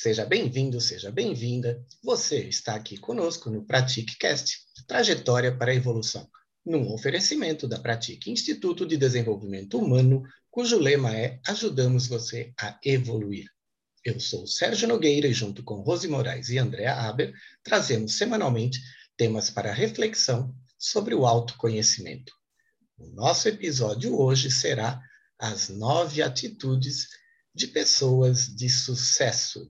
Seja bem-vindo, seja bem-vinda. Você está aqui conosco no PratiqueCast, Trajetória para a Evolução, num oferecimento da Pratique Instituto de Desenvolvimento Humano, cujo lema é Ajudamos você a evoluir. Eu sou Sérgio Nogueira e junto com Rose Moraes e Andréa Aber, trazemos semanalmente temas para reflexão sobre o autoconhecimento. O nosso episódio hoje será as nove atitudes de pessoas de sucesso.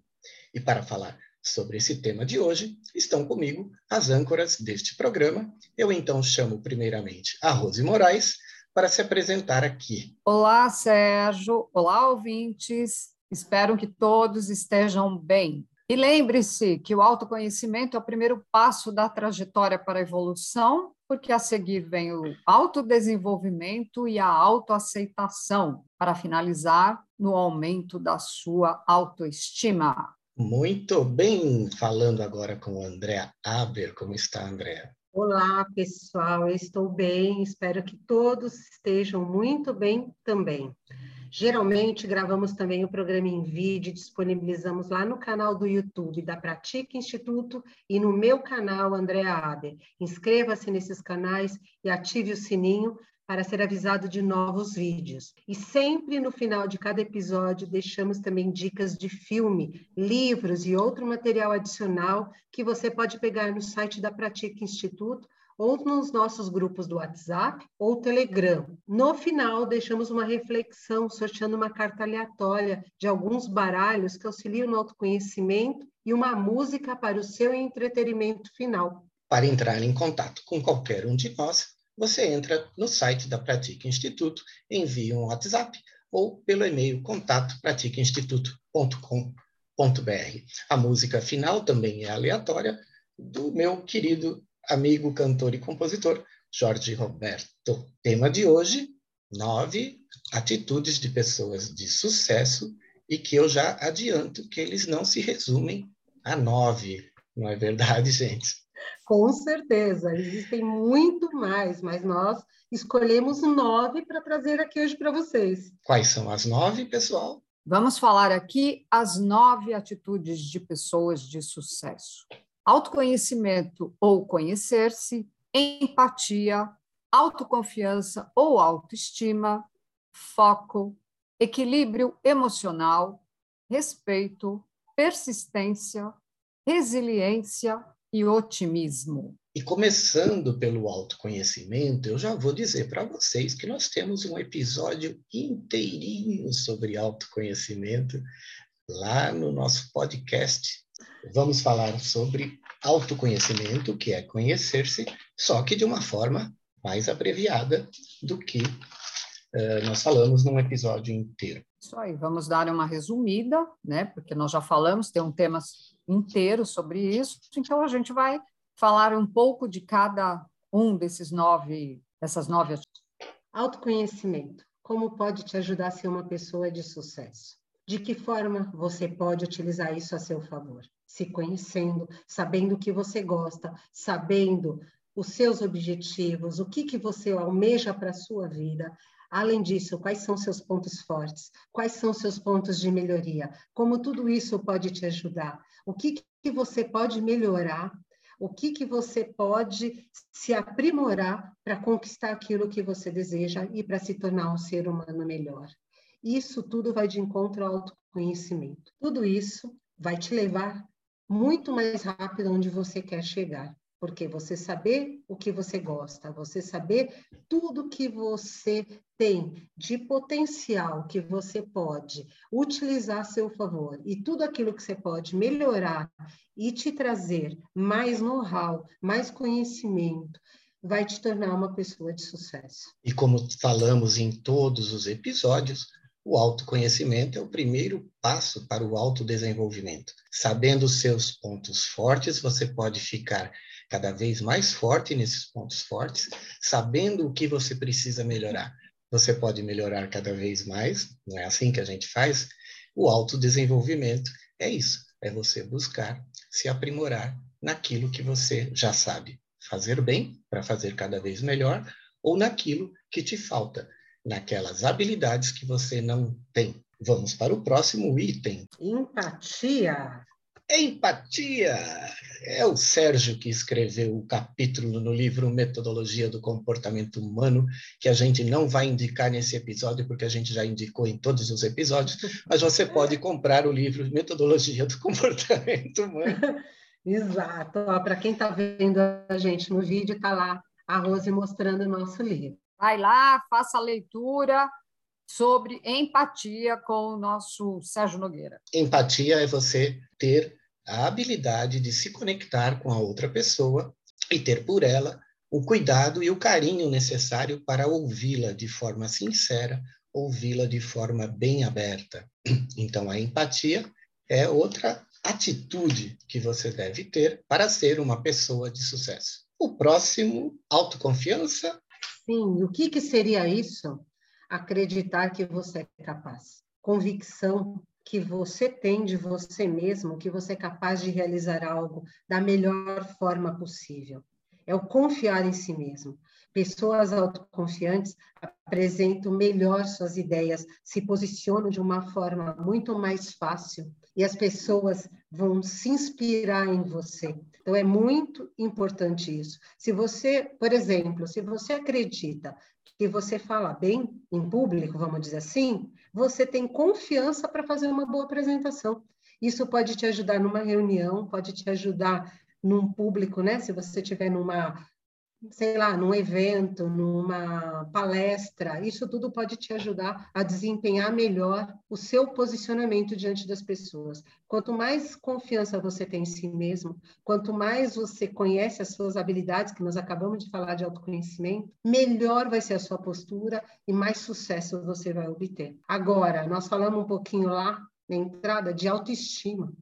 E para falar sobre esse tema de hoje, estão comigo as âncoras deste programa. Eu então chamo primeiramente a Rose Moraes para se apresentar aqui. Olá, Sérgio. Olá, ouvintes. Espero que todos estejam bem. E lembre-se que o autoconhecimento é o primeiro passo da trajetória para a evolução, porque a seguir vem o autodesenvolvimento e a autoaceitação, para finalizar no aumento da sua autoestima. Muito bem, falando agora com o André Aber. Como está, André? Olá, pessoal, eu estou bem, espero que todos estejam muito bem também. Geralmente gravamos também o programa em vídeo, disponibilizamos lá no canal do YouTube da Pratica Instituto e no meu canal Andréa Aber. Inscreva-se nesses canais e ative o sininho para ser avisado de novos vídeos. E sempre no final de cada episódio deixamos também dicas de filme, livros e outro material adicional que você pode pegar no site da Pratica Instituto ou nos nossos grupos do WhatsApp ou Telegram. No final, deixamos uma reflexão sorteando uma carta aleatória de alguns baralhos que auxiliam no autoconhecimento e uma música para o seu entretenimento final. Para entrar em contato com qualquer um de nós, você entra no site da Pratica Instituto, envia um WhatsApp ou pelo e-mail contato praticainstituto.com.br. A música final também é aleatória do meu querido amigo, cantor e compositor Jorge Roberto. Tema de hoje: nove atitudes de pessoas de sucesso e que eu já adianto que eles não se resumem a nove. Não é verdade, gente? Com certeza, existem muito mais, mas nós escolhemos nove para trazer aqui hoje para vocês. Quais são as nove, pessoal? Vamos falar aqui as nove atitudes de pessoas de sucesso autoconhecimento ou conhecer-se, empatia, autoconfiança ou autoestima, foco, equilíbrio emocional, respeito, persistência, resiliência e otimismo. E começando pelo autoconhecimento, eu já vou dizer para vocês que nós temos um episódio inteirinho sobre autoconhecimento lá no nosso podcast vamos falar sobre autoconhecimento, que é conhecer-se, só que de uma forma mais abreviada do que uh, nós falamos num episódio inteiro. Isso aí, vamos dar uma resumida, né? Porque nós já falamos, tem um tema inteiro sobre isso, então a gente vai falar um pouco de cada um desses nove, dessas nove Autoconhecimento. Como pode te ajudar a ser uma pessoa de sucesso? De que forma você pode utilizar isso a seu favor? Se conhecendo, sabendo o que você gosta, sabendo os seus objetivos, o que, que você almeja para a sua vida. Além disso, quais são seus pontos fortes? Quais são seus pontos de melhoria? Como tudo isso pode te ajudar? O que, que você pode melhorar? O que, que você pode se aprimorar para conquistar aquilo que você deseja e para se tornar um ser humano melhor? Isso tudo vai de encontro ao autoconhecimento. Tudo isso vai te levar muito mais rápido onde você quer chegar. Porque você saber o que você gosta, você saber tudo que você tem de potencial que você pode utilizar a seu favor e tudo aquilo que você pode melhorar e te trazer mais know-how, mais conhecimento, vai te tornar uma pessoa de sucesso. E como falamos em todos os episódios, o autoconhecimento é o primeiro passo para o autodesenvolvimento. Sabendo seus pontos fortes, você pode ficar cada vez mais forte nesses pontos fortes, sabendo o que você precisa melhorar. Você pode melhorar cada vez mais, não é assim que a gente faz? O autodesenvolvimento é isso, é você buscar se aprimorar naquilo que você já sabe fazer bem, para fazer cada vez melhor, ou naquilo que te falta naquelas habilidades que você não tem. Vamos para o próximo item. Empatia. Empatia! É o Sérgio que escreveu o capítulo no livro Metodologia do Comportamento Humano, que a gente não vai indicar nesse episódio, porque a gente já indicou em todos os episódios, mas você pode comprar o livro Metodologia do Comportamento Humano. Exato. Para quem está vendo a gente no vídeo, está lá a Rose mostrando o nosso livro. Vai lá, faça a leitura sobre empatia com o nosso Sérgio Nogueira. Empatia é você ter a habilidade de se conectar com a outra pessoa e ter por ela o cuidado e o carinho necessário para ouvi-la de forma sincera, ouvi-la de forma bem aberta. Então, a empatia é outra atitude que você deve ter para ser uma pessoa de sucesso. O próximo, autoconfiança. Sim, o que, que seria isso? Acreditar que você é capaz. Convicção que você tem de você mesmo, que você é capaz de realizar algo da melhor forma possível. É o confiar em si mesmo. Pessoas autoconfiantes apresentam melhor suas ideias, se posicionam de uma forma muito mais fácil e as pessoas vão se inspirar em você. Então é muito importante isso. Se você, por exemplo, se você acredita que você fala bem em público, vamos dizer assim, você tem confiança para fazer uma boa apresentação. Isso pode te ajudar numa reunião, pode te ajudar num público, né? Se você estiver numa sei lá, num evento, numa palestra, isso tudo pode te ajudar a desempenhar melhor o seu posicionamento diante das pessoas. Quanto mais confiança você tem em si mesmo, quanto mais você conhece as suas habilidades, que nós acabamos de falar de autoconhecimento, melhor vai ser a sua postura e mais sucesso você vai obter. Agora, nós falamos um pouquinho lá na entrada de autoestima.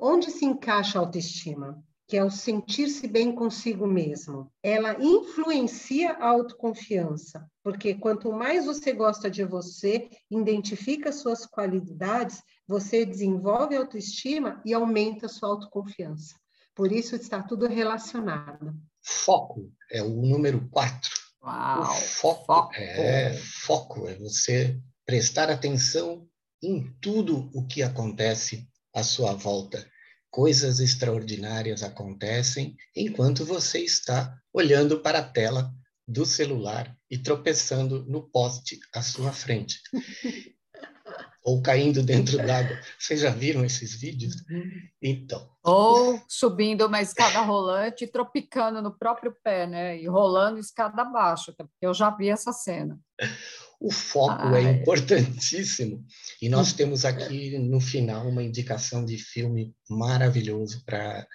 Onde se encaixa a autoestima? Que é o sentir-se bem consigo mesmo. Ela influencia a autoconfiança, porque quanto mais você gosta de você, identifica suas qualidades, você desenvolve autoestima e aumenta a sua autoconfiança. Por isso está tudo relacionado. Foco é o número quatro. Uau, o foco, foco é foco, é você prestar atenção em tudo o que acontece à sua volta coisas extraordinárias acontecem enquanto você está olhando para a tela do celular e tropeçando no poste à sua frente. Ou caindo dentro d'água. Vocês já viram esses vídeos? Então. Ou subindo uma escada rolante e tropicando no próprio pé, né? E rolando escada abaixo. Eu já vi essa cena. O foco é Ai. é importantíssimo. E nós temos aqui no final uma indicação de filme maravilhoso para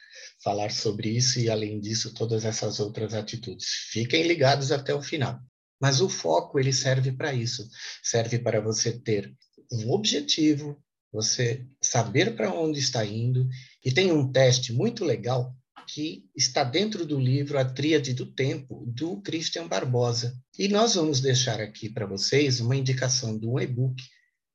falar sobre isso e, além disso, todas essas outras atitudes. Fiquem ligados até o final. Mas o foco ele serve para isso. Serve para você ter um objetivo, você saber para onde está indo. E tem um teste muito legal que está dentro do livro A Tríade do Tempo, do Christian Barbosa. E nós vamos deixar aqui para vocês uma indicação de um e-book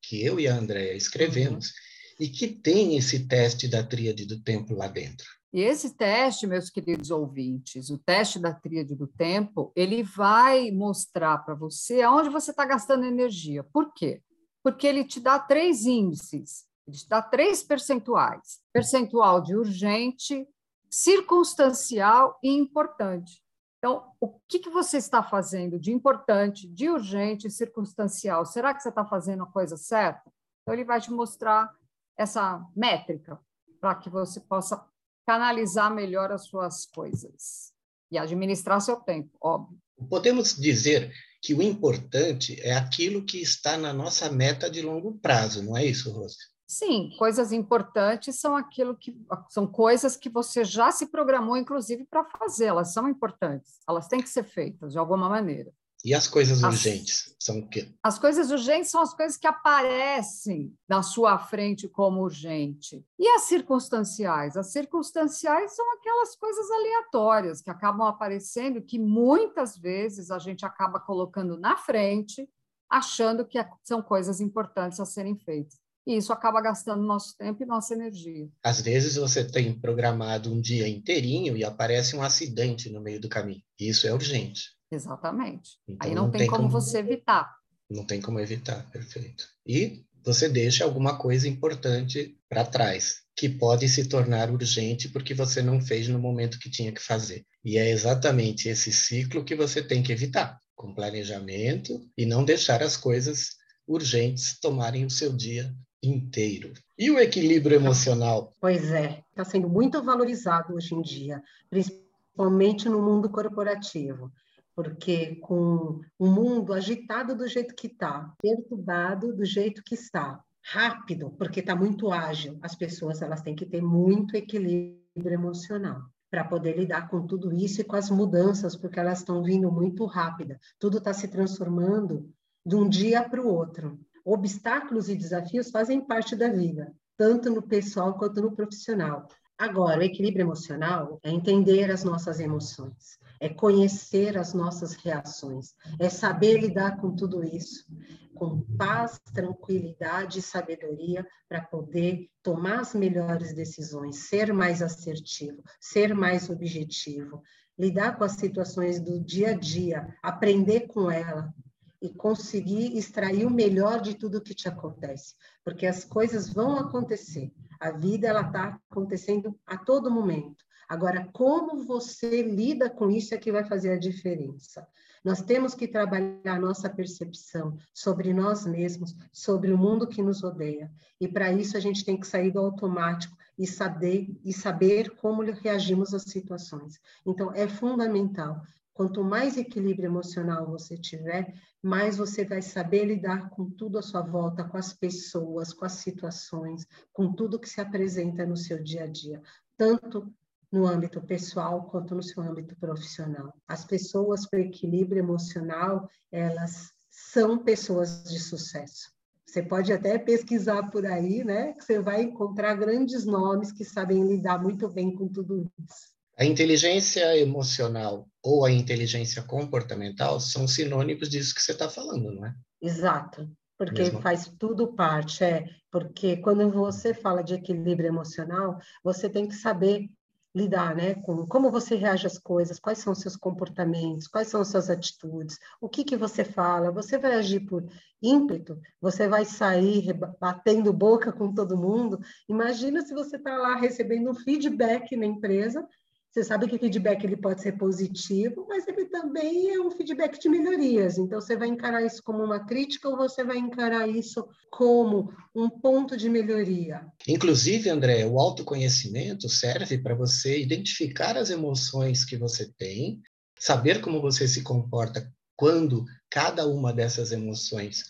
que eu e a Andrea escrevemos e que tem esse teste da Tríade do Tempo lá dentro. E esse teste, meus queridos ouvintes, o teste da tríade do tempo, ele vai mostrar para você aonde você está gastando energia. Por quê? Porque ele te dá três índices, ele te dá três percentuais: percentual de urgente, circunstancial e importante. Então, o que, que você está fazendo de importante, de urgente circunstancial? Será que você está fazendo a coisa certa? Então, ele vai te mostrar essa métrica para que você possa canalizar melhor as suas coisas e administrar seu tempo, óbvio. Podemos dizer que o importante é aquilo que está na nossa meta de longo prazo, não é isso, Rose? Sim, coisas importantes são aquilo que são coisas que você já se programou, inclusive, para fazer. Elas são importantes, elas têm que ser feitas de alguma maneira. E as coisas as, urgentes são o quê? As coisas urgentes são as coisas que aparecem na sua frente como urgente. E as circunstanciais? As circunstanciais são aquelas coisas aleatórias que acabam aparecendo, que muitas vezes a gente acaba colocando na frente, achando que é, são coisas importantes a serem feitas e isso acaba gastando nosso tempo e nossa energia. Às vezes você tem programado um dia inteirinho e aparece um acidente no meio do caminho. Isso é urgente. Exatamente. Então, Aí não, não tem, tem como, como você evitar. Não tem como evitar, perfeito. E você deixa alguma coisa importante para trás, que pode se tornar urgente porque você não fez no momento que tinha que fazer. E é exatamente esse ciclo que você tem que evitar, com planejamento e não deixar as coisas urgentes tomarem o seu dia inteiro. E o equilíbrio emocional? Pois é, está sendo muito valorizado hoje em dia, principalmente no mundo corporativo porque com o mundo agitado do jeito que está, perturbado do jeito que está, rápido, porque está muito ágil, as pessoas elas têm que ter muito equilíbrio emocional para poder lidar com tudo isso e com as mudanças, porque elas estão vindo muito rápida. Tudo está se transformando de um dia para o outro. Obstáculos e desafios fazem parte da vida, tanto no pessoal quanto no profissional. Agora, o equilíbrio emocional é entender as nossas emoções, é conhecer as nossas reações, é saber lidar com tudo isso, com paz, tranquilidade e sabedoria para poder tomar as melhores decisões, ser mais assertivo, ser mais objetivo, lidar com as situações do dia a dia, aprender com ela, e conseguir extrair o melhor de tudo que te acontece, porque as coisas vão acontecer. A vida ela está acontecendo a todo momento. Agora, como você lida com isso é que vai fazer a diferença. Nós temos que trabalhar a nossa percepção sobre nós mesmos, sobre o mundo que nos rodeia. E para isso a gente tem que sair do automático e saber e saber como reagimos às situações. Então é fundamental Quanto mais equilíbrio emocional você tiver, mais você vai saber lidar com tudo à sua volta, com as pessoas, com as situações, com tudo que se apresenta no seu dia a dia, tanto no âmbito pessoal quanto no seu âmbito profissional. As pessoas com equilíbrio emocional, elas são pessoas de sucesso. Você pode até pesquisar por aí, né? Que você vai encontrar grandes nomes que sabem lidar muito bem com tudo isso. A inteligência emocional ou a inteligência comportamental são sinônimos disso que você está falando, não é? Exato, porque Mesmo? faz tudo parte, é, porque quando você fala de equilíbrio emocional, você tem que saber lidar, né, com como você reage às coisas, quais são os seus comportamentos, quais são as suas atitudes, o que que você fala, você vai agir por ímpeto, você vai sair batendo boca com todo mundo. Imagina se você está lá recebendo um feedback na empresa você sabe que o feedback ele pode ser positivo, mas ele também é um feedback de melhorias. Então, você vai encarar isso como uma crítica ou você vai encarar isso como um ponto de melhoria? Inclusive, André, o autoconhecimento serve para você identificar as emoções que você tem, saber como você se comporta quando cada uma dessas emoções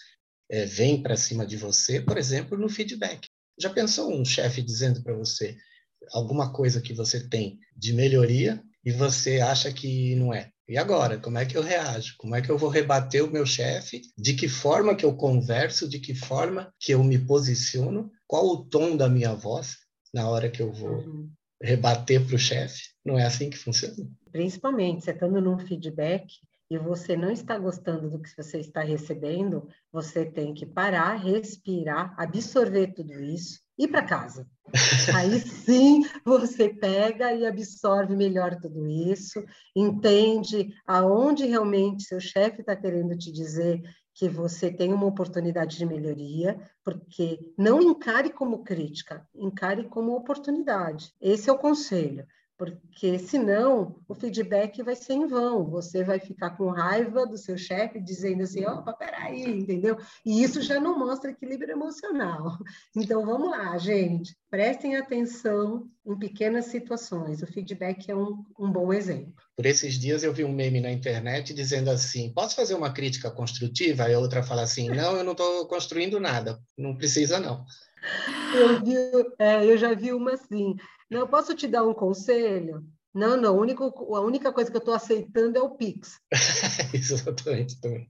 é, vem para cima de você, por exemplo, no feedback. Já pensou um chefe dizendo para você: alguma coisa que você tem de melhoria e você acha que não é. E agora, como é que eu reajo? Como é que eu vou rebater o meu chefe? De que forma que eu converso? De que forma que eu me posiciono? Qual o tom da minha voz na hora que eu vou uhum. rebater para o chefe? Não é assim que funciona? Principalmente, você estando num feedback e você não está gostando do que você está recebendo, você tem que parar, respirar, absorver tudo isso, ir para casa. Aí sim você pega e absorve melhor tudo isso, entende aonde realmente seu chefe está querendo te dizer que você tem uma oportunidade de melhoria, porque não encare como crítica, encare como oportunidade. Esse é o conselho porque senão o feedback vai ser em vão, você vai ficar com raiva do seu chefe dizendo assim, opa, peraí, entendeu? E isso já não mostra equilíbrio emocional. Então vamos lá, gente, prestem atenção em pequenas situações, o feedback é um, um bom exemplo. Por esses dias eu vi um meme na internet dizendo assim, posso fazer uma crítica construtiva? Aí a outra fala assim, não, eu não estou construindo nada, não precisa não. Eu, vi, é, eu já vi uma assim, não, posso te dar um conselho? Não, não, a única, a única coisa que eu estou aceitando é o Pix. Exatamente, também.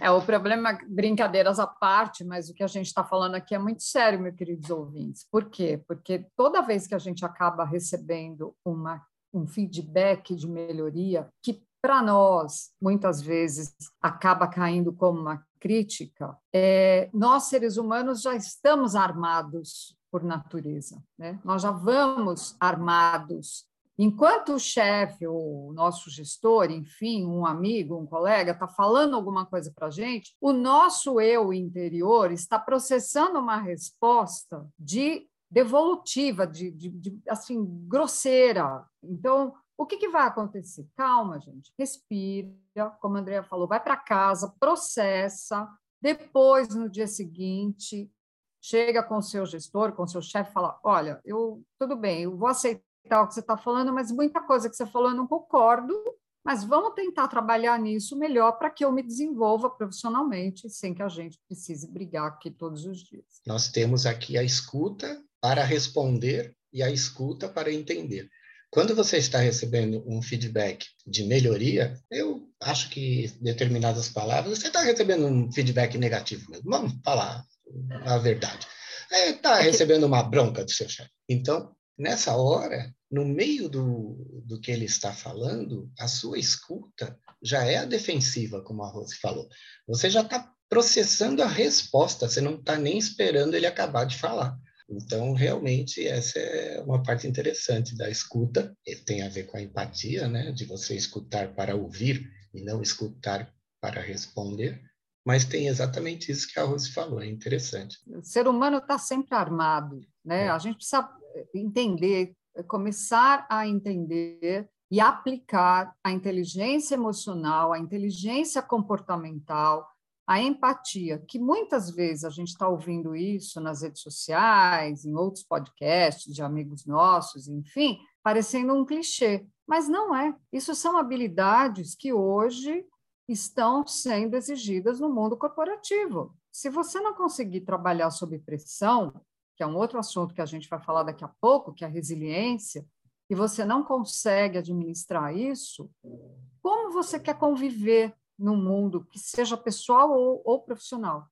É, o problema, brincadeiras à parte, mas o que a gente está falando aqui é muito sério, meus queridos ouvintes. Por quê? Porque toda vez que a gente acaba recebendo uma, um feedback de melhoria, que para nós, muitas vezes, acaba caindo como uma crítica, é, nós, seres humanos, já estamos armados por natureza. Né? Nós já vamos armados Enquanto o chefe, o nosso gestor, enfim, um amigo, um colega, está falando alguma coisa para a gente, o nosso eu interior está processando uma resposta de devolutiva, de, de, de assim grosseira. Então, o que, que, vai acontecer? Calma, gente, respira, como a Andrea falou, vai para casa, processa, depois, no dia seguinte, chega com o seu gestor, com o seu chefe, fala: olha, eu tudo bem, eu vou aceitar o que você está falando, mas muita coisa que você falou eu não concordo, mas vamos tentar trabalhar nisso melhor para que eu me desenvolva profissionalmente, sem que a gente precise brigar aqui todos os dias. Nós temos aqui a escuta para responder e a escuta para entender. Quando você está recebendo um feedback de melhoria, eu acho que determinadas palavras, você está recebendo um feedback negativo mesmo. Vamos falar a verdade. Está é, recebendo uma bronca do seu chefe. Então, nessa hora, no meio do, do que ele está falando, a sua escuta já é a defensiva, como a Rose falou. Você já está processando a resposta, você não está nem esperando ele acabar de falar. Então, realmente, essa é uma parte interessante da escuta, tem a ver com a empatia, né? de você escutar para ouvir e não escutar para responder. Mas tem exatamente isso que a Rose falou, é interessante. O ser humano está sempre armado, né? É. A gente precisa entender, começar a entender e aplicar a inteligência emocional, a inteligência comportamental, a empatia, que muitas vezes a gente está ouvindo isso nas redes sociais, em outros podcasts de amigos nossos, enfim, parecendo um clichê, mas não é. Isso são habilidades que hoje estão sendo exigidas no mundo corporativo. Se você não conseguir trabalhar sob pressão, que é um outro assunto que a gente vai falar daqui a pouco, que é a resiliência, e você não consegue administrar isso, como você quer conviver no mundo, que seja pessoal ou, ou profissional?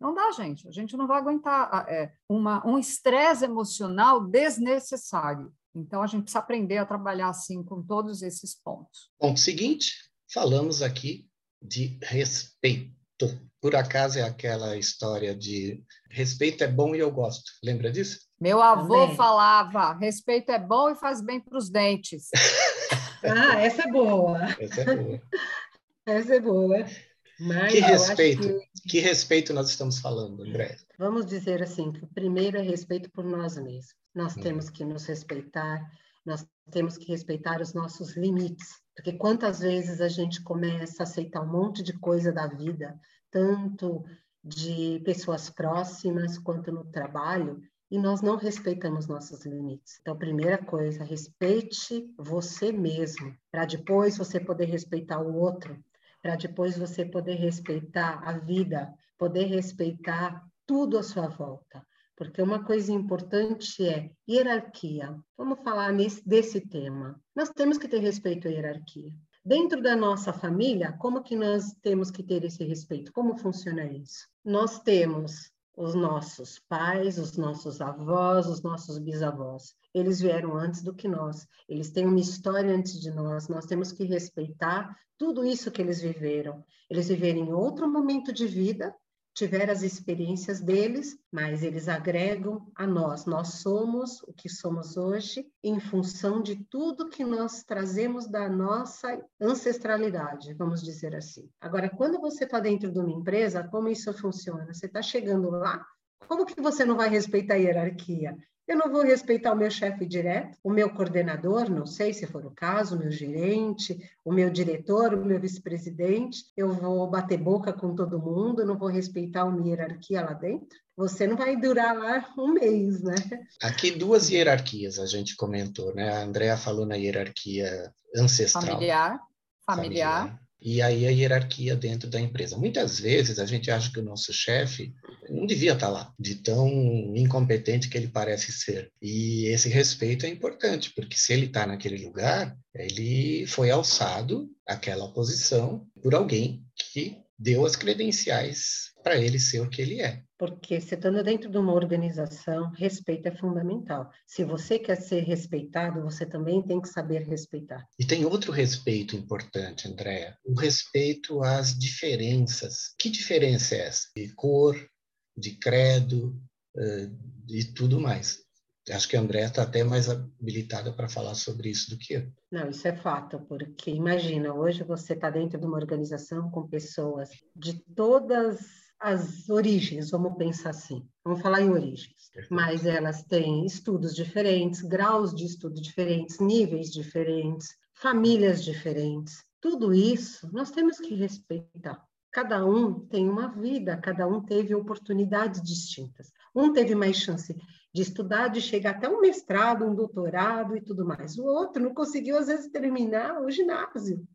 Não dá, gente. A gente não vai aguentar é, uma, um estresse emocional desnecessário. Então, a gente precisa aprender a trabalhar assim com todos esses pontos. Ponto seguinte, falamos aqui de respeito. Por acaso é aquela história de respeito é bom e eu gosto. Lembra disso? Meu avô Também. falava: respeito é bom e faz bem para os dentes. ah, essa é boa. Essa é boa. Essa é boa. Mas que respeito, que... que... respeito nós estamos falando, André? Vamos dizer assim, que o primeiro é respeito por nós mesmos. Nós hum. temos que nos respeitar, nós temos que respeitar os nossos limites. Porque quantas vezes a gente começa a aceitar um monte de coisa da vida, tanto de pessoas próximas quanto no trabalho, e nós não respeitamos nossos limites. Então, primeira coisa, respeite você mesmo, para depois você poder respeitar o outro, para depois você poder respeitar a vida, poder respeitar tudo à sua volta. Porque uma coisa importante é hierarquia. Vamos falar nesse, desse tema. Nós temos que ter respeito à hierarquia. Dentro da nossa família, como que nós temos que ter esse respeito? Como funciona isso? Nós temos os nossos pais, os nossos avós, os nossos bisavós. Eles vieram antes do que nós. Eles têm uma história antes de nós. Nós temos que respeitar tudo isso que eles viveram. Eles viveram em outro momento de vida, tiver as experiências deles, mas eles agregam a nós. Nós somos o que somos hoje em função de tudo que nós trazemos da nossa ancestralidade, vamos dizer assim. Agora, quando você está dentro de uma empresa, como isso funciona? Você está chegando lá, como que você não vai respeitar a hierarquia? Eu não vou respeitar o meu chefe direto, o meu coordenador, não sei se for o caso, o meu gerente, o meu diretor, o meu vice-presidente. Eu vou bater boca com todo mundo, não vou respeitar uma hierarquia lá dentro. Você não vai durar lá um mês, né? Aqui duas hierarquias a gente comentou, né? A Andrea falou na hierarquia ancestral. Familiar. Familiar. familiar e aí a hierarquia dentro da empresa. Muitas vezes a gente acha que o nosso chefe não devia estar lá, de tão incompetente que ele parece ser. E esse respeito é importante, porque se ele está naquele lugar, ele foi alçado àquela posição por alguém que deu as credenciais para ele ser o que ele é. Porque se estando dentro de uma organização, respeito é fundamental. Se você quer ser respeitado, você também tem que saber respeitar. E tem outro respeito importante, Andréa, o respeito às diferenças. Que diferença é essa? De cor, de credo, e tudo mais. Acho que a André está até mais habilitada para falar sobre isso do que eu. Não, isso é fato, porque imagina, hoje você está dentro de uma organização com pessoas de todas as origens, vamos pensar assim, vamos falar em origens, mas elas têm estudos diferentes, graus de estudo diferentes, níveis diferentes, famílias diferentes. Tudo isso nós temos que respeitar. Cada um tem uma vida, cada um teve oportunidades distintas. Um teve mais chance de estudar, de chegar até um mestrado, um doutorado e tudo mais. O outro não conseguiu, às vezes, terminar o ginásio.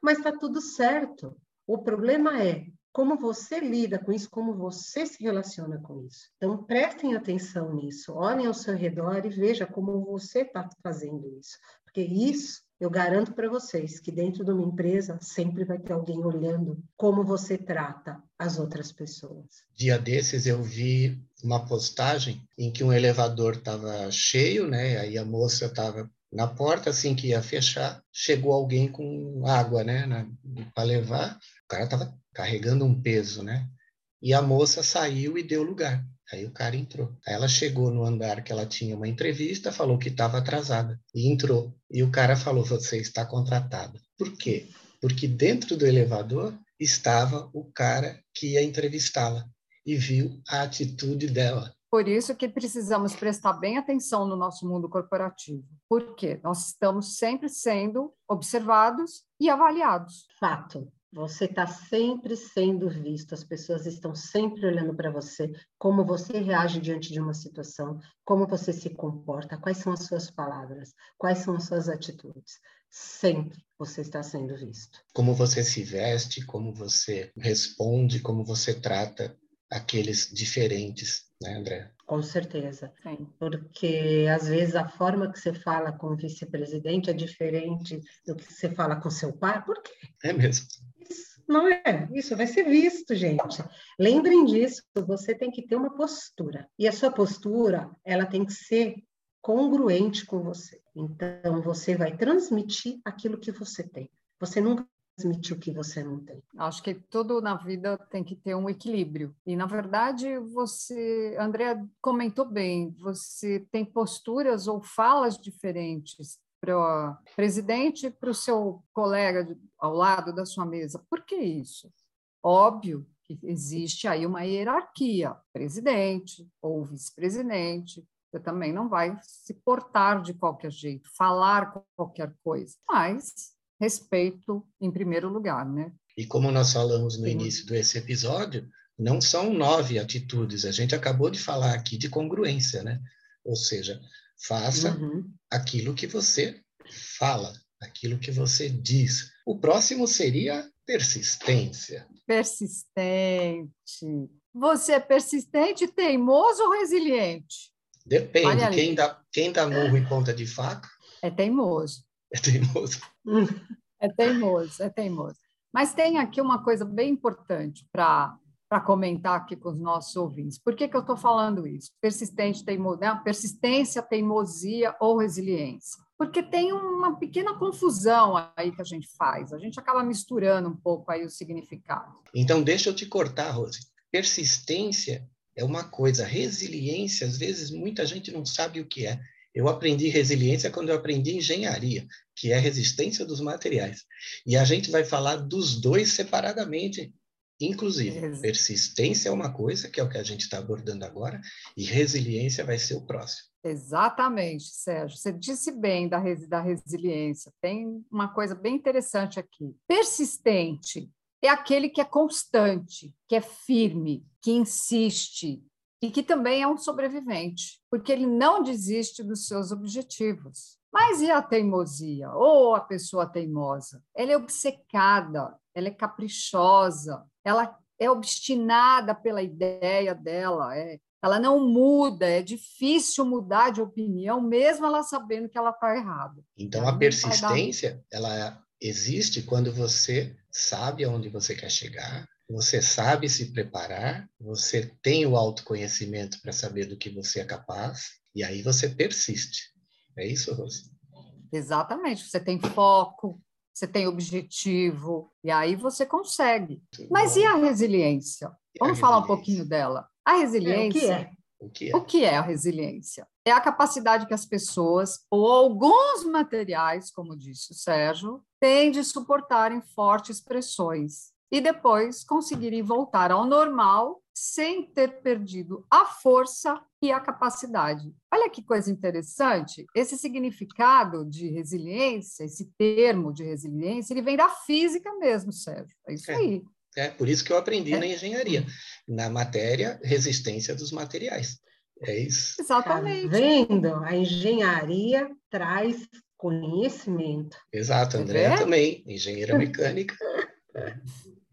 Mas está tudo certo. O problema é como você lida com isso, como você se relaciona com isso. Então, prestem atenção nisso, olhem ao seu redor e veja como você está fazendo isso. Porque isso, eu garanto para vocês, que dentro de uma empresa sempre vai ter alguém olhando como você trata as outras pessoas. Dia desses eu vi uma postagem em que um elevador estava cheio, né? Aí a moça estava na porta, assim que ia fechar, chegou alguém com água, né? Para levar. O cara estava carregando um peso, né? E a moça saiu e deu lugar. Aí o cara entrou. Aí ela chegou no andar que ela tinha uma entrevista, falou que estava atrasada e entrou. E o cara falou: Você está contratada. Por quê? Porque dentro do elevador estava o cara que ia entrevistá-la e viu a atitude dela. Por isso que precisamos prestar bem atenção no nosso mundo corporativo. Porque nós estamos sempre sendo observados e avaliados. Fato. Você está sempre sendo visto, as pessoas estão sempre olhando para você, como você reage diante de uma situação, como você se comporta, quais são as suas palavras, quais são as suas atitudes. Sempre você está sendo visto. Como você se veste, como você responde, como você trata aqueles diferentes, né, André? Com certeza. Sim. Porque às vezes a forma que você fala com o vice-presidente é diferente do que você fala com seu pai. Por quê? É mesmo. Não é, isso vai ser visto, gente. Lembrem disso, você tem que ter uma postura. E a sua postura, ela tem que ser congruente com você. Então, você vai transmitir aquilo que você tem. Você nunca transmitir o que você não tem. Acho que tudo na vida tem que ter um equilíbrio. E, na verdade, você, André comentou bem, você tem posturas ou falas diferentes para o presidente e para o seu colega ao lado da sua mesa. Por que isso? Óbvio que existe aí uma hierarquia, presidente ou vice-presidente, você também não vai se portar de qualquer jeito, falar qualquer coisa, mas respeito em primeiro lugar, né? E como nós falamos no Sim. início desse episódio, não são nove atitudes, a gente acabou de falar aqui de congruência, né? Ou seja, Faça uhum. aquilo que você fala, aquilo que você diz. O próximo seria persistência. Persistente. Você é persistente, teimoso ou resiliente? Depende. Quem dá, quem dá murro em ponta de faca? É teimoso. É teimoso. É teimoso, é teimoso. Mas tem aqui uma coisa bem importante para para comentar aqui com os nossos ouvintes. Por que, que eu estou falando isso? Persistente, teimo, né? persistência, teimosia ou resiliência? Porque tem uma pequena confusão aí que a gente faz. A gente acaba misturando um pouco aí o significado. Então, deixa eu te cortar, Rose. Persistência é uma coisa, resiliência, às vezes, muita gente não sabe o que é. Eu aprendi resiliência quando eu aprendi engenharia, que é resistência dos materiais. E a gente vai falar dos dois separadamente Inclusive, persistência é uma coisa, que é o que a gente está abordando agora, e resiliência vai ser o próximo. Exatamente, Sérgio. Você disse bem da, res, da resiliência. Tem uma coisa bem interessante aqui. Persistente é aquele que é constante, que é firme, que insiste e que também é um sobrevivente, porque ele não desiste dos seus objetivos. Mas e a teimosia? Ou a pessoa teimosa? Ela é obcecada, ela é caprichosa, ela é obstinada pela ideia dela, é, ela não muda, é difícil mudar de opinião, mesmo ela sabendo que ela está errada. Então, ela a persistência, ela existe quando você sabe aonde você quer chegar, você sabe se preparar, você tem o autoconhecimento para saber do que você é capaz, e aí você persiste. É isso, Rose? Exatamente. Você tem foco, você tem objetivo, e aí você consegue. Mas e a resiliência? Vamos falar um pouquinho dela. A resiliência. É, o que é? O que é? O que é a resiliência? é a capacidade que as pessoas, ou alguns materiais, como disse o Sérgio, têm de suportarem fortes pressões e depois conseguirem voltar ao normal sem ter perdido a força e a capacidade. Olha que coisa interessante, esse significado de resiliência, esse termo de resiliência, ele vem da física mesmo, Sérgio. É isso é, aí. É por isso que eu aprendi é. na engenharia, na matéria resistência dos materiais. É isso. Exatamente. Tá vendo? A engenharia traz conhecimento. Exato, André é? também, engenheira mecânica. É.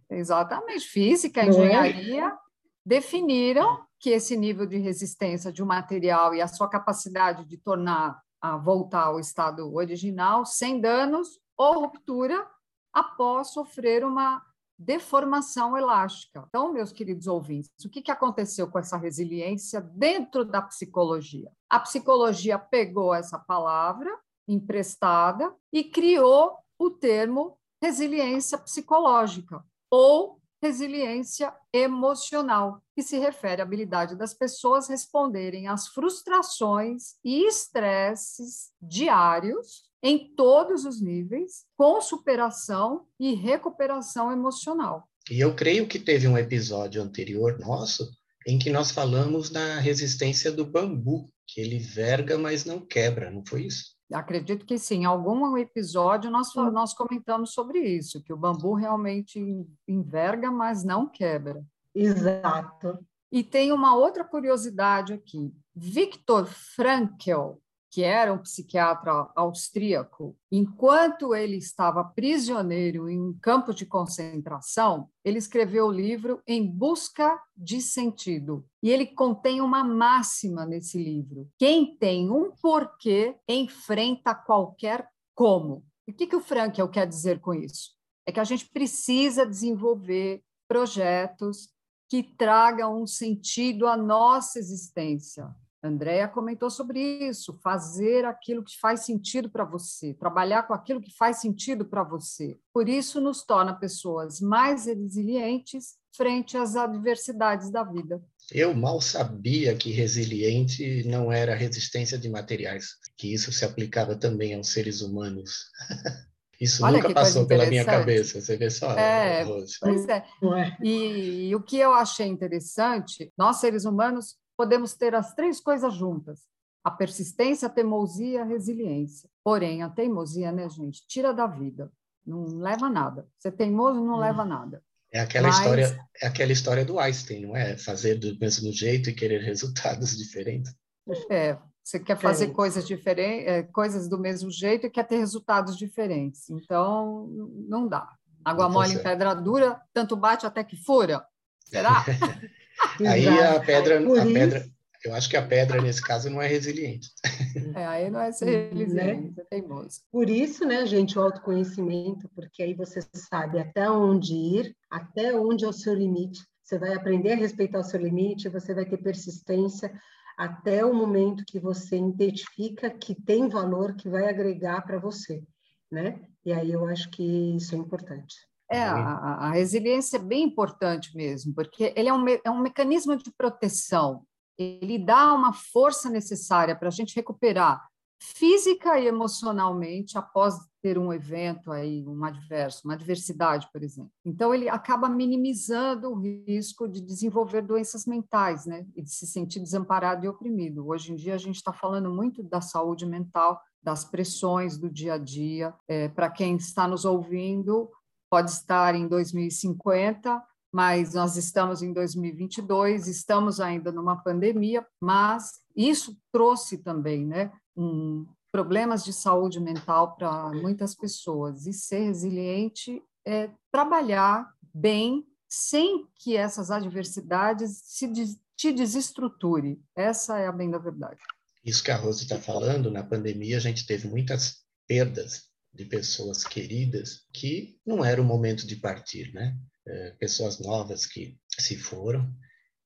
Exatamente. Física, é? engenharia é? definiram que esse nível de resistência de um material e a sua capacidade de tornar a voltar ao estado original sem danos ou ruptura após sofrer uma deformação elástica. Então, meus queridos ouvintes, o que, que aconteceu com essa resiliência dentro da psicologia? A psicologia pegou essa palavra emprestada e criou o termo resiliência psicológica ou resiliência emocional, que se refere à habilidade das pessoas responderem às frustrações e estresses diários em todos os níveis, com superação e recuperação emocional. E eu creio que teve um episódio anterior nosso em que nós falamos da resistência do bambu, que ele verga, mas não quebra, não foi isso? Acredito que sim. Em algum episódio nós, nós comentamos sobre isso, que o bambu realmente enverga, mas não quebra. Exato. E tem uma outra curiosidade aqui. Viktor Frankl, que era um psiquiatra austríaco, enquanto ele estava prisioneiro em um campo de concentração, ele escreveu o livro Em Busca de Sentido. E ele contém uma máxima nesse livro: quem tem um porquê enfrenta qualquer como. E o que, que o Frankel quer dizer com isso? É que a gente precisa desenvolver projetos que tragam um sentido à nossa existência, Andréa comentou sobre isso, fazer aquilo que faz sentido para você, trabalhar com aquilo que faz sentido para você. Por isso, nos torna pessoas mais resilientes frente às adversidades da vida. Eu mal sabia que resiliente não era resistência de materiais, que isso se aplicava também aos seres humanos. Isso Olha nunca passou pela minha cabeça, você vê só. É, pois é. E, e o que eu achei interessante, nós seres humanos podemos ter as três coisas juntas: a persistência, a teimosia e a resiliência. Porém, a teimosia, né, gente, tira da vida, não leva nada. Ser teimoso não hum. leva nada. É aquela Mas... história, é aquela história do Einstein, não é? Fazer do mesmo jeito e querer resultados diferentes. É, você quer fazer é. coisas diferentes, é, coisas do mesmo jeito e quer ter resultados diferentes. Então, não dá. Água não mole em pedra dura, tanto bate até que fura. Será? aí a pedra, a pedra, eu acho que a pedra nesse caso não é resiliente. É, aí não é ser né? resiliente, né? é teimoso. Por isso, né, gente, o autoconhecimento, porque aí você sabe até onde ir, até onde é o seu limite. Você vai aprender a respeitar o seu limite, você vai ter persistência até o momento que você identifica que tem valor que vai agregar para você, né? E aí eu acho que isso é importante. É, a, a, resiliência é bem importante mesmo, porque ele é um, é um mecanismo de proteção, ele dá uma força necessária para a gente recuperar física e emocionalmente após ter um evento aí, um adverso, uma adversidade, por exemplo. Então ele acaba minimizando o risco de desenvolver doenças mentais, né, e de se sentir desamparado e oprimido. Hoje em dia a gente está falando muito da saúde mental, das pressões do dia a dia. É, para quem está nos ouvindo, pode estar em 2050, mas nós estamos em 2022, estamos ainda numa pandemia, mas isso trouxe também, né, um, problemas de saúde mental para muitas pessoas. E ser resiliente é trabalhar bem sem que essas adversidades se te desestruture. Essa é a bem da verdade. Isso que a Rose está falando, na pandemia a gente teve muitas perdas de pessoas queridas que não era o momento de partir, né? É, pessoas novas que se foram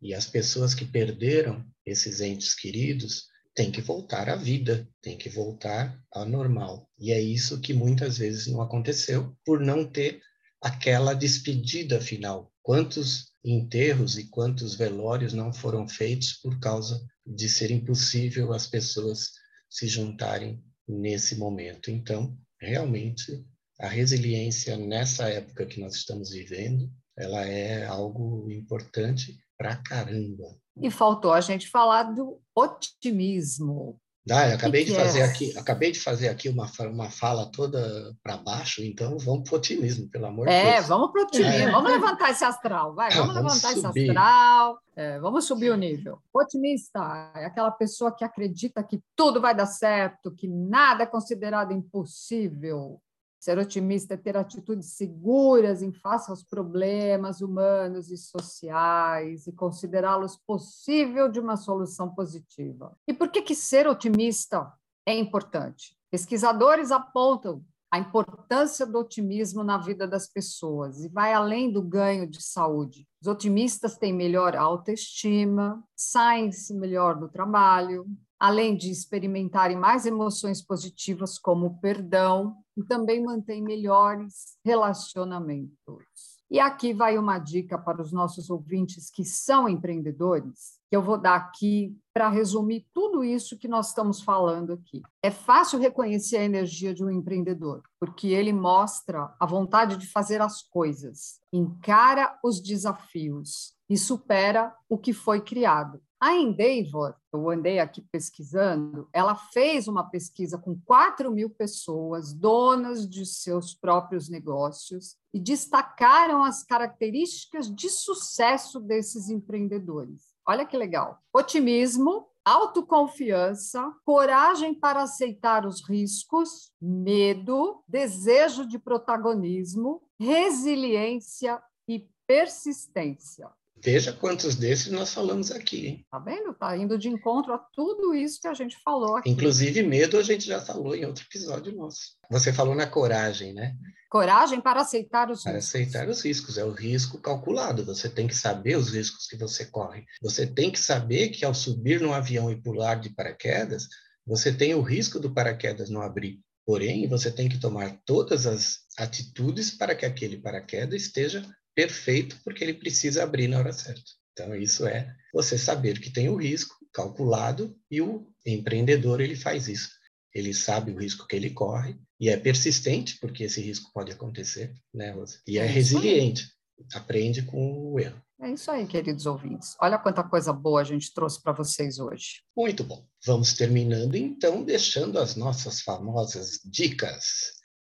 e as pessoas que perderam esses entes queridos têm que voltar à vida, têm que voltar ao normal. E é isso que muitas vezes não aconteceu por não ter aquela despedida final. Quantos enterros e quantos velórios não foram feitos por causa de ser impossível as pessoas se juntarem nesse momento. Então, realmente, a resiliência nessa época que nós estamos vivendo, ela é algo importante pra caramba. E faltou a gente falar do otimismo. Ah, eu acabei que de fazer é? aqui, acabei de fazer aqui uma, uma fala toda para baixo, então vamos para o otimismo, pelo amor é, de Deus. É, vamos para otimismo, é. vamos levantar esse astral, vai, vamos, vamos levantar subir. esse astral, é, vamos subir o nível. Otimista é aquela pessoa que acredita que tudo vai dar certo, que nada é considerado impossível, Ser otimista é ter atitudes seguras em face aos problemas humanos e sociais e considerá-los possível de uma solução positiva. E por que, que ser otimista é importante? Pesquisadores apontam a importância do otimismo na vida das pessoas e vai além do ganho de saúde. Os otimistas têm melhor autoestima, saem-se melhor do trabalho, além de experimentarem mais emoções positivas como o perdão, e também mantém melhores relacionamentos. E aqui vai uma dica para os nossos ouvintes que são empreendedores, que eu vou dar aqui para resumir tudo isso que nós estamos falando aqui. É fácil reconhecer a energia de um empreendedor, porque ele mostra a vontade de fazer as coisas, encara os desafios e supera o que foi criado. A Endeavor, eu andei aqui pesquisando, ela fez uma pesquisa com 4 mil pessoas, donas de seus próprios negócios, e destacaram as características de sucesso desses empreendedores. Olha que legal: otimismo, autoconfiança, coragem para aceitar os riscos, medo, desejo de protagonismo, resiliência e persistência. Veja quantos desses nós falamos aqui. Hein? Tá vendo? Tá indo de encontro a tudo isso que a gente falou aqui. Inclusive, medo a gente já falou em outro episódio nosso. Você falou na coragem, né? Coragem para aceitar os para riscos. Para aceitar os riscos. É o risco calculado. Você tem que saber os riscos que você corre. Você tem que saber que ao subir num avião e pular de paraquedas, você tem o risco do paraquedas não abrir. Porém, você tem que tomar todas as atitudes para que aquele paraquedas esteja perfeito, porque ele precisa abrir na hora certa. Então, isso é você saber que tem o risco calculado e o empreendedor ele faz isso. Ele sabe o risco que ele corre e é persistente, porque esse risco pode acontecer, né, Rosa? E é, é resiliente, aprende com o erro. É isso aí, queridos ouvintes. Olha quanta coisa boa a gente trouxe para vocês hoje. Muito bom. Vamos terminando, então, deixando as nossas famosas dicas.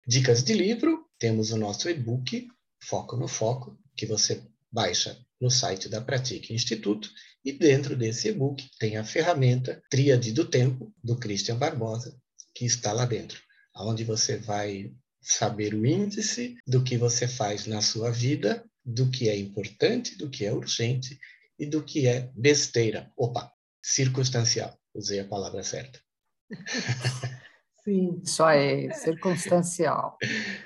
Dicas de livro, temos o nosso e-book Foco no Foco, que você baixa no site da Pratique Instituto, e dentro desse e-book tem a ferramenta Tríade do Tempo, do Christian Barbosa, que está lá dentro, onde você vai saber o índice do que você faz na sua vida, do que é importante, do que é urgente e do que é besteira. Opa, circunstancial, usei a palavra certa. Sim. Isso é circunstancial.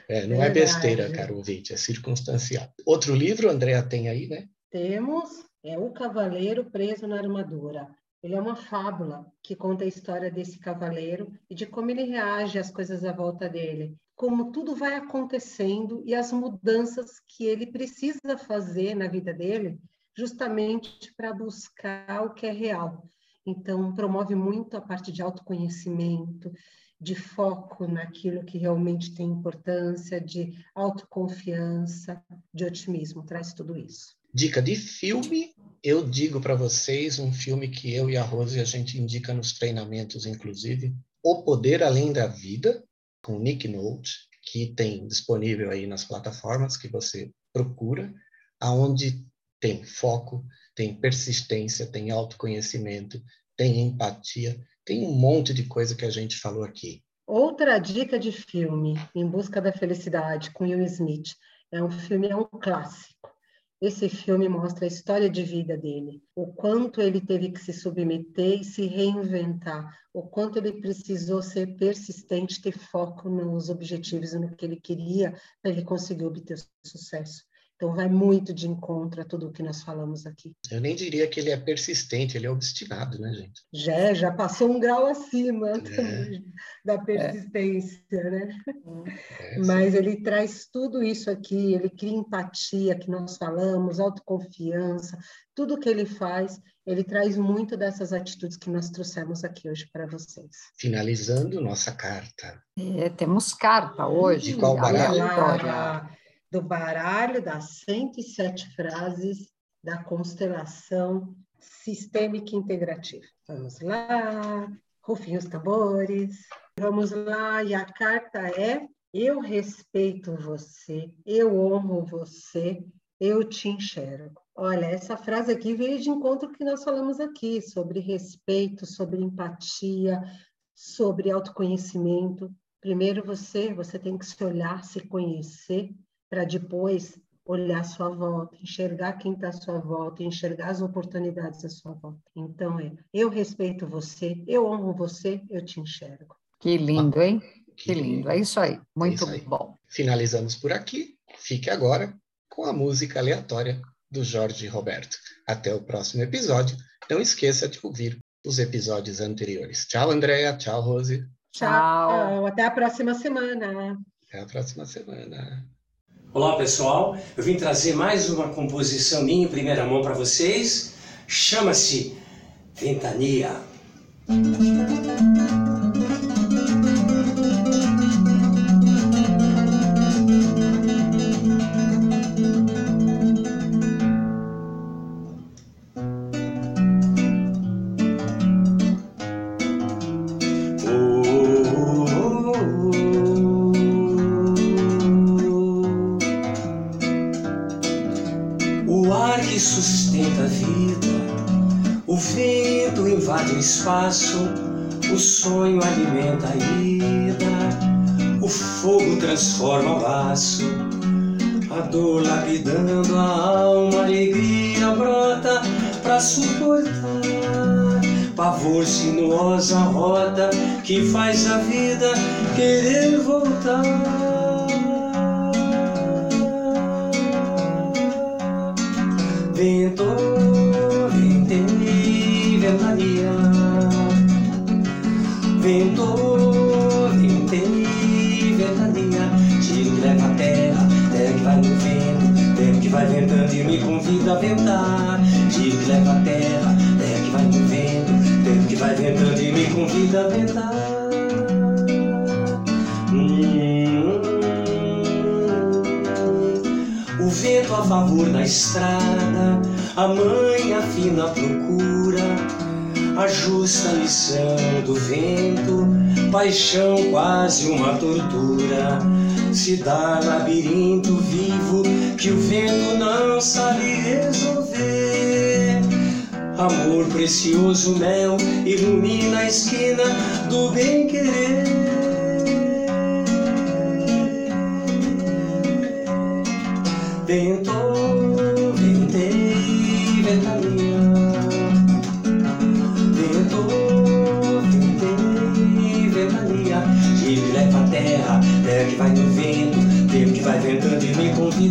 É, não é Verdade. é besteira, caro ouvinte, é circunstancial. Outro livro, Andréa, tem aí, né? Temos, é O Cavaleiro Preso na Armadura. Ele é uma fábula que conta a história desse cavaleiro e de como ele reage às coisas à volta dele, como tudo vai acontecendo e as mudanças que ele precisa fazer na vida dele, justamente para buscar o que é real. Então, promove muito a parte de autoconhecimento, de foco naquilo que realmente tem importância, de autoconfiança, de otimismo, traz tudo isso. Dica de filme, eu digo para vocês um filme que eu e a Rose a gente indica nos treinamentos, inclusive, O Poder Além da Vida, com Nick Nolte, que tem disponível aí nas plataformas que você procura, aonde tem foco, tem persistência, tem autoconhecimento, tem empatia, tem um monte de coisa que a gente falou aqui. Outra dica de filme, Em Busca da Felicidade, com Will Smith. É um filme, é um clássico. Esse filme mostra a história de vida dele, o quanto ele teve que se submeter e se reinventar, o quanto ele precisou ser persistente, ter foco nos objetivos e no que ele queria para ele conseguir obter sucesso. Então, vai muito de encontro a tudo o que nós falamos aqui. Eu nem diria que ele é persistente, ele é obstinado, né, gente? Já, já passou um grau acima é. da persistência, é. né? É, Mas ele traz tudo isso aqui, ele cria empatia, que nós falamos, autoconfiança, tudo que ele faz, ele traz muito dessas atitudes que nós trouxemos aqui hoje para vocês. Finalizando nossa carta. É, temos carta hoje. De qual baralho? Do baralho das 107 frases da constelação sistêmica integrativa. Vamos lá, rufem os tambores. Vamos lá, e a carta é: Eu respeito você, eu honro você, eu te enxergo. Olha, essa frase aqui veio de encontro que nós falamos aqui sobre respeito, sobre empatia, sobre autoconhecimento. Primeiro você, você tem que se olhar, se conhecer para depois olhar à sua volta, enxergar quem está à sua volta, enxergar as oportunidades à sua volta. Então, é, eu respeito você, eu honro você, eu te enxergo. Que lindo, hein? Que lindo. É isso aí. Muito é isso aí. bom. Finalizamos por aqui. Fique agora com a música aleatória do Jorge Roberto. Até o próximo episódio. Não esqueça de ouvir os episódios anteriores. Tchau, Andréa. Tchau, Rose. Tchau. Tchau. Até a próxima semana. Até a próxima semana. Olá pessoal, eu vim trazer mais uma composição minha em primeira mão para vocês. Chama-se Ventania. Pavor sinuosa rota que faz a vida querer voltar. Favor na estrada, a mãe afina procura a justa lição do vento, paixão quase uma tortura. Se dá labirinto vivo que o vento não sabe resolver. Amor precioso, mel, ilumina a esquina do bem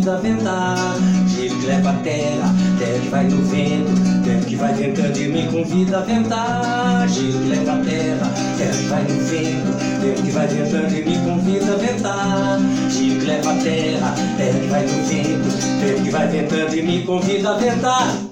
convida a ventar. Giro que leva a terra, terra que vai no vento, terra que vai ventando e me convida a ventar. Giro que leva a terra, terra que vai no vento, terra que vai ventando e me convida a ventar. Giro que leva a terra, terra que vai no vento, terra que vai ventando e me convida a ventar.